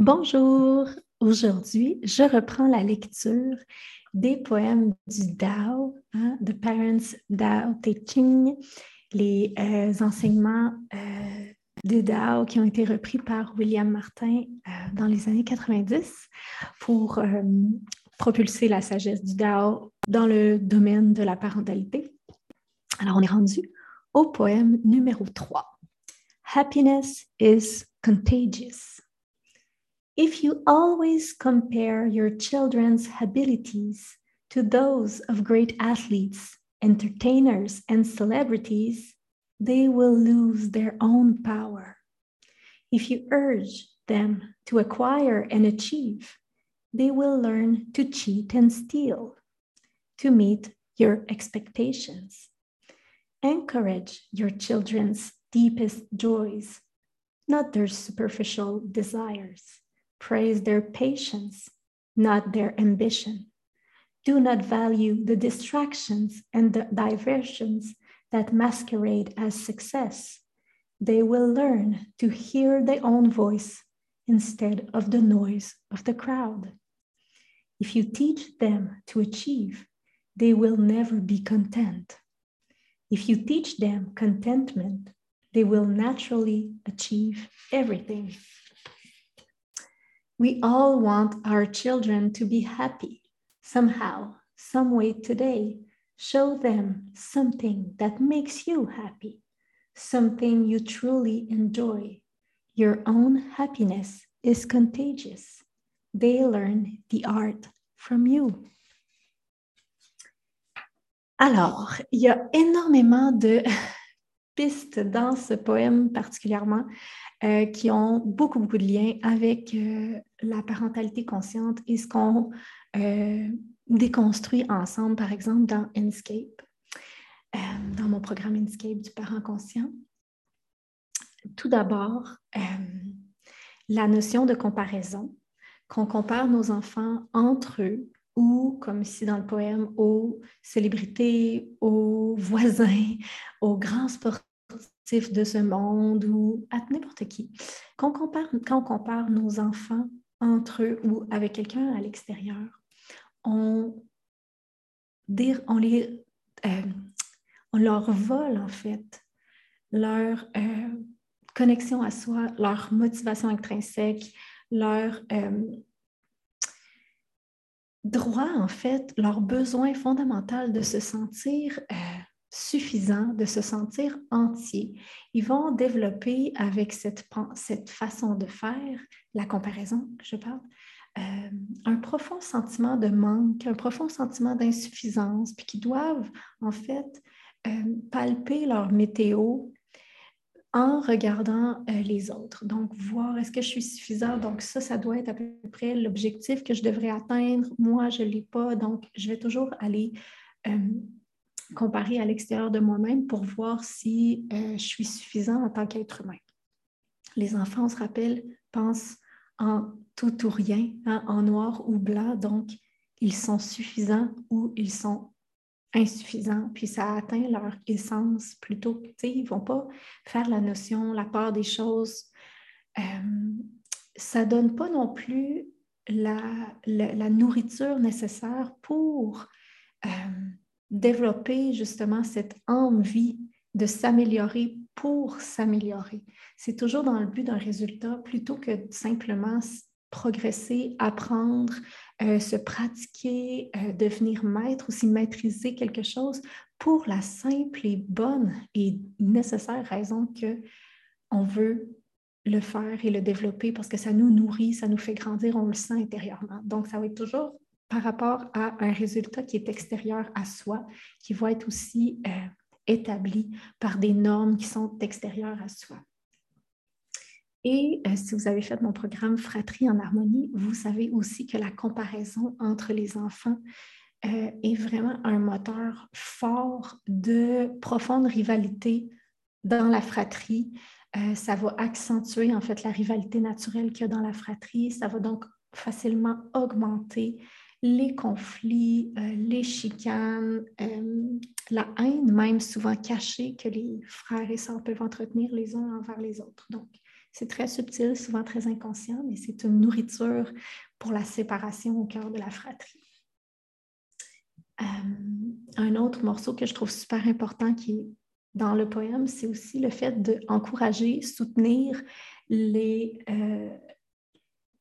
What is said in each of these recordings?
Bonjour, aujourd'hui je reprends la lecture des poèmes du Dao, hein, The Parents Dao Teaching, les euh, enseignements euh, du Dao qui ont été repris par William Martin euh, dans les années 90 pour propulser la sagesse du Dao dans le domaine de la parentalité. Alors on est rendu au poème numéro 3. Happiness is contagious. If you always compare your children's abilities to those of great athletes, entertainers, and celebrities, they will lose their own power. If you urge them to acquire and achieve, they will learn to cheat and steal to meet your expectations. Encourage your children's deepest joys, not their superficial desires. Praise their patience, not their ambition. Do not value the distractions and the diversions that masquerade as success. They will learn to hear their own voice instead of the noise of the crowd. If you teach them to achieve, they will never be content. If you teach them contentment, they will naturally achieve everything. We all want our children to be happy somehow, some way today. Show them something that makes you happy, something you truly enjoy. Your own happiness is contagious. They learn the art from you. Alors, il y a énormément de dans ce poème particulièrement euh, qui ont beaucoup, beaucoup de liens avec euh, la parentalité consciente et ce qu'on euh, déconstruit ensemble, par exemple, dans Inscape, dans mon programme Inscape du parent conscient. Tout d'abord, la notion de comparaison, qu'on compare nos enfants entre eux ou, comme ici dans le poème, aux célébrités, aux voisins, aux grands sportifs de ce monde ou à n'importe qui. Quand on, compare, nos enfants entre eux ou avec quelqu'un à l'extérieur, on, euh, on leur vole en fait leur euh, connexion à soi, leur motivation intrinsèque, leur euh, droit en fait, leur besoin fondamental de se sentir suffisant de se sentir entier. Ils vont développer avec cette, façon de faire, la comparaison je parle, euh, un profond sentiment de manque, un profond sentiment d'insuffisance, puis qui doivent en fait euh, palper leur météo en regardant euh, les autres. Donc, voir est-ce que je suis suffisant? Donc, ça, ça doit être à peu près l'objectif que je devrais atteindre. Moi, je ne l'ai pas. Donc, je vais toujours aller comparer à l'extérieur de moi-même pour voir si euh, je suis suffisant en tant qu'être humain. Les enfants, on se rappelle, pensent en tout ou rien, hein, en noir ou blanc, donc ils sont suffisants ou ils sont insuffisants, puis ça atteint leur essence plutôt. Ils ne vont pas faire la notion, la part des choses. Euh, ça ne donne pas non plus la, la, nourriture nécessaire pour euh, développer justement cette envie de s'améliorer pour s'améliorer. C'est toujours dans le but d'un résultat plutôt que simplement progresser, apprendre, euh, se pratiquer, euh, devenir maître ou s'y maîtriser quelque chose pour la simple et bonne et nécessaire raison que on veut le faire et le développer parce que ça nous nourrit, ça nous fait grandir, on le sent intérieurement. Donc, ça va être toujours par rapport à un résultat qui est extérieur à soi, qui va être aussi euh, établi par des normes qui sont extérieures à soi. Et euh, si vous avez fait mon programme Fratrie en harmonie, vous savez aussi que la comparaison entre les enfants euh, est vraiment un moteur fort de profonde rivalité dans la fratrie. ça va accentuer en fait la rivalité naturelle qu'il y a dans la fratrie. Ça va donc facilement augmenter les conflits, euh, les chicanes, euh, la haine même souvent cachée que les frères et sœurs peuvent entretenir les uns envers les autres. Donc, C'est très subtil, souvent très inconscient, mais c'est une nourriture pour la séparation au cœur de la fratrie. Euh, un autre morceau que je trouve super important qui est dans le poème, c'est aussi le fait d'encourager, soutenir les,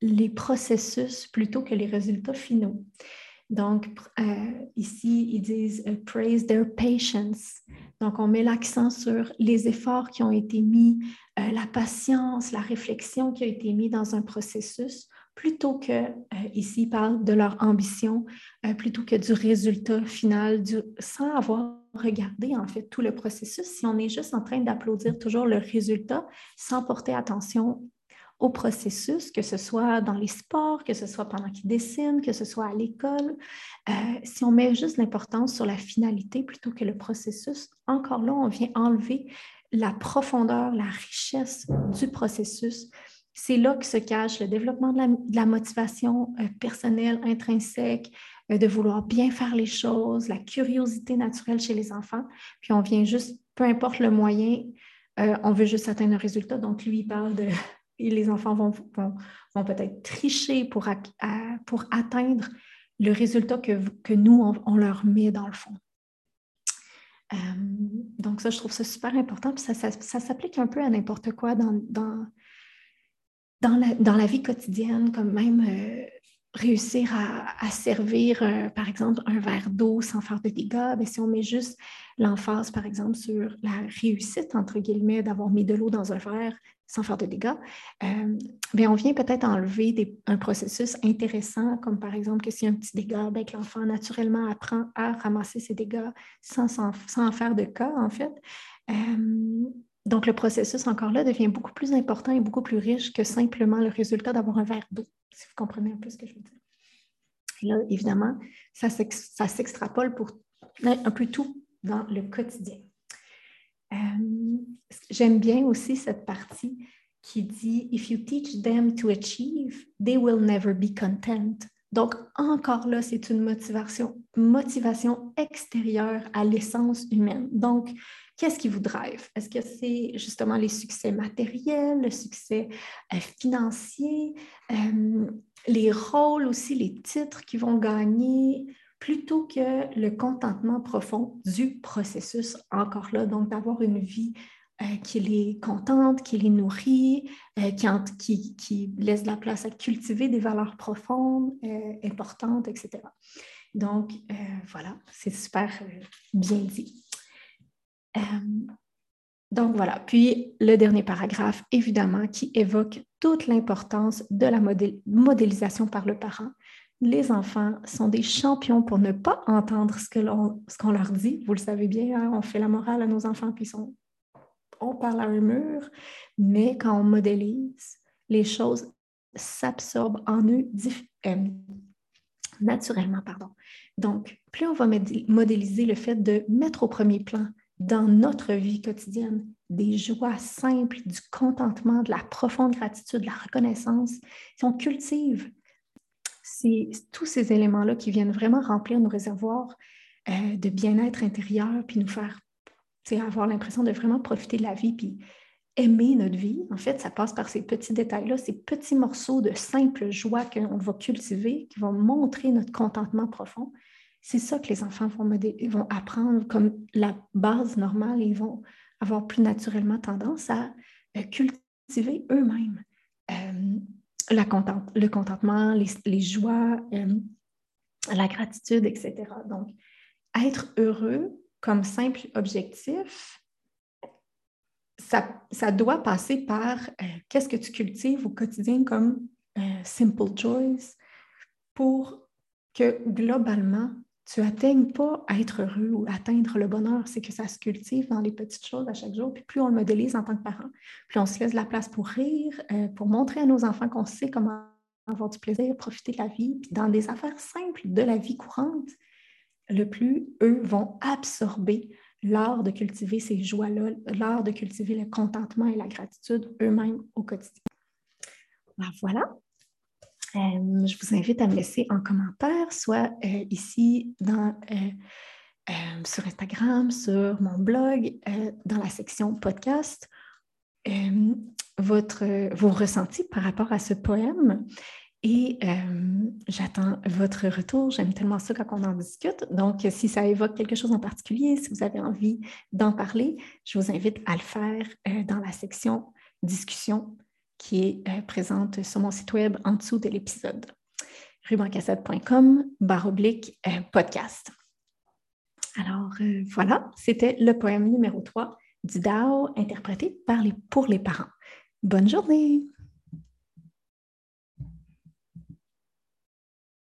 les processus plutôt que les résultats finaux. Donc, euh, ici, ils disent praise their patience. Donc, on met l'accent sur les efforts qui ont été mis, la patience, la réflexion qui a été mise dans un processus plutôt que, euh, ici, ils parlent de leur ambition, euh, plutôt que du résultat final, sans avoir regardé en fait tout le processus. Si on est juste en train d'applaudir toujours le résultat sans porter attention au processus, que ce soit dans les sports, que ce soit pendant qu'ils dessinent, que ce soit à l'école, euh, si on met juste l'importance sur la finalité plutôt que le processus, encore là, on vient enlever la profondeur, la richesse du processus c'est là que se cache le développement de la, motivation euh, personnelle, intrinsèque, euh, de vouloir bien faire les choses, la curiosité naturelle chez les enfants. Puis on vient juste, peu importe le moyen, on veut juste atteindre un résultat. Donc lui, il parle de... Et les enfants vont, peut-être tricher pour, atteindre le résultat que, nous, on, leur met dans le fond. donc ça, je trouve ça super important. Puis ça, ça, s'applique un peu à n'importe quoi dans, la, vie quotidienne, comme même euh, réussir à, servir, euh, par exemple, un verre d'eau sans faire de dégâts, mais si on met juste l'emphase, par exemple, sur la réussite, entre guillemets, d'avoir mis de l'eau dans un verre sans faire de dégâts, euh, on vient peut-être enlever un processus intéressant, comme par exemple que a un petit dégât, ben, l'enfant naturellement apprend à ramasser ses dégâts sans, sans, sans faire de cas, en fait. Donc, le processus, encore là, devient beaucoup plus important et beaucoup plus riche que simplement le résultat d'avoir un verre d'eau, si vous comprenez un peu ce que je veux dire. là, évidemment, ça s'extrapole pour un peu tout dans le quotidien. Euh, j'aime bien aussi cette partie qui dit If you teach them to achieve, they will never be content. Donc, encore là, c'est une motivation, motivation extérieure à l'essence humaine. Donc, Qu'est-ce qui vous drive? Est-ce que c'est justement les succès matériels, le succès euh, financier, euh, les rôles aussi, les titres qui vont gagner, plutôt que le contentement profond du processus, encore là, donc d'avoir une vie euh, qui les contente, qui les nourrit, qui, qui, laisse la place à cultiver des valeurs profondes, importantes, etc. Donc, voilà, c'est super bien dit. Euh, donc voilà. Puis le dernier paragraphe, évidemment, qui évoque toute l'importance de la modélisation par le parent. Les enfants sont des champions pour ne pas entendre ce qu'on leur dit. Vous le savez bien, hein, on fait la morale à nos enfants, puis on parle à un mur. Mais quand on modélise, les choses s'absorbent en eux euh, naturellement. Pardon. Donc, plus on va modéliser le fait de mettre au premier plan dans notre vie quotidienne des joies simples, du contentement, de la profonde gratitude, de la reconnaissance. Si on cultive c'est tous ces éléments-là qui viennent vraiment remplir nos réservoirs euh, de bien-être intérieur, puis nous faire avoir l'impression de vraiment profiter de la vie, puis aimer notre vie. En fait, ça passe par ces petits détails-là, ces petits morceaux de simple joie qu'on va cultiver, qui vont montrer notre contentement profond. C'est ça que les enfants vont, apprendre comme la base normale. Ils vont avoir plus naturellement tendance à euh, cultiver eux-mêmes euh, le contentement, les, joies, euh, la gratitude, etc. Donc, être heureux comme simple objectif, ça, ça doit passer par qu'est-ce que tu cultives au quotidien comme simple joys pour que globalement, tu n'atteignes pas à être heureux ou atteindre le bonheur, c'est que ça se cultive dans les petites choses à chaque jour. Puis plus on le modélise en tant que parent, plus on se laisse de la place pour rire, euh, pour montrer à nos enfants qu'on sait comment avoir du plaisir, profiter de la vie, puis dans des affaires simples de la vie courante, le plus eux vont absorber l'art de cultiver ces joies-là, l'art de cultiver le contentement et la gratitude eux-mêmes au quotidien. Ben, voilà, euh, je vous invite à me laisser en commentaire, soit euh, ici euh, sur Instagram, sur mon blog, dans la section podcast, votre, vos ressentis par rapport à ce poème. Et j'attends votre retour. J'aime tellement ça quand on en discute. Donc, si ça évoque quelque chose en particulier, si vous avez envie d'en parler, je vous invite à le faire dans la section discussion qui est présente sur mon site web en dessous de l'épisode. rubancassette.com barre oblique podcast. Alors voilà, c'était le poème numéro 3 du DAO interprété par les, pour les parents. Bonne journée!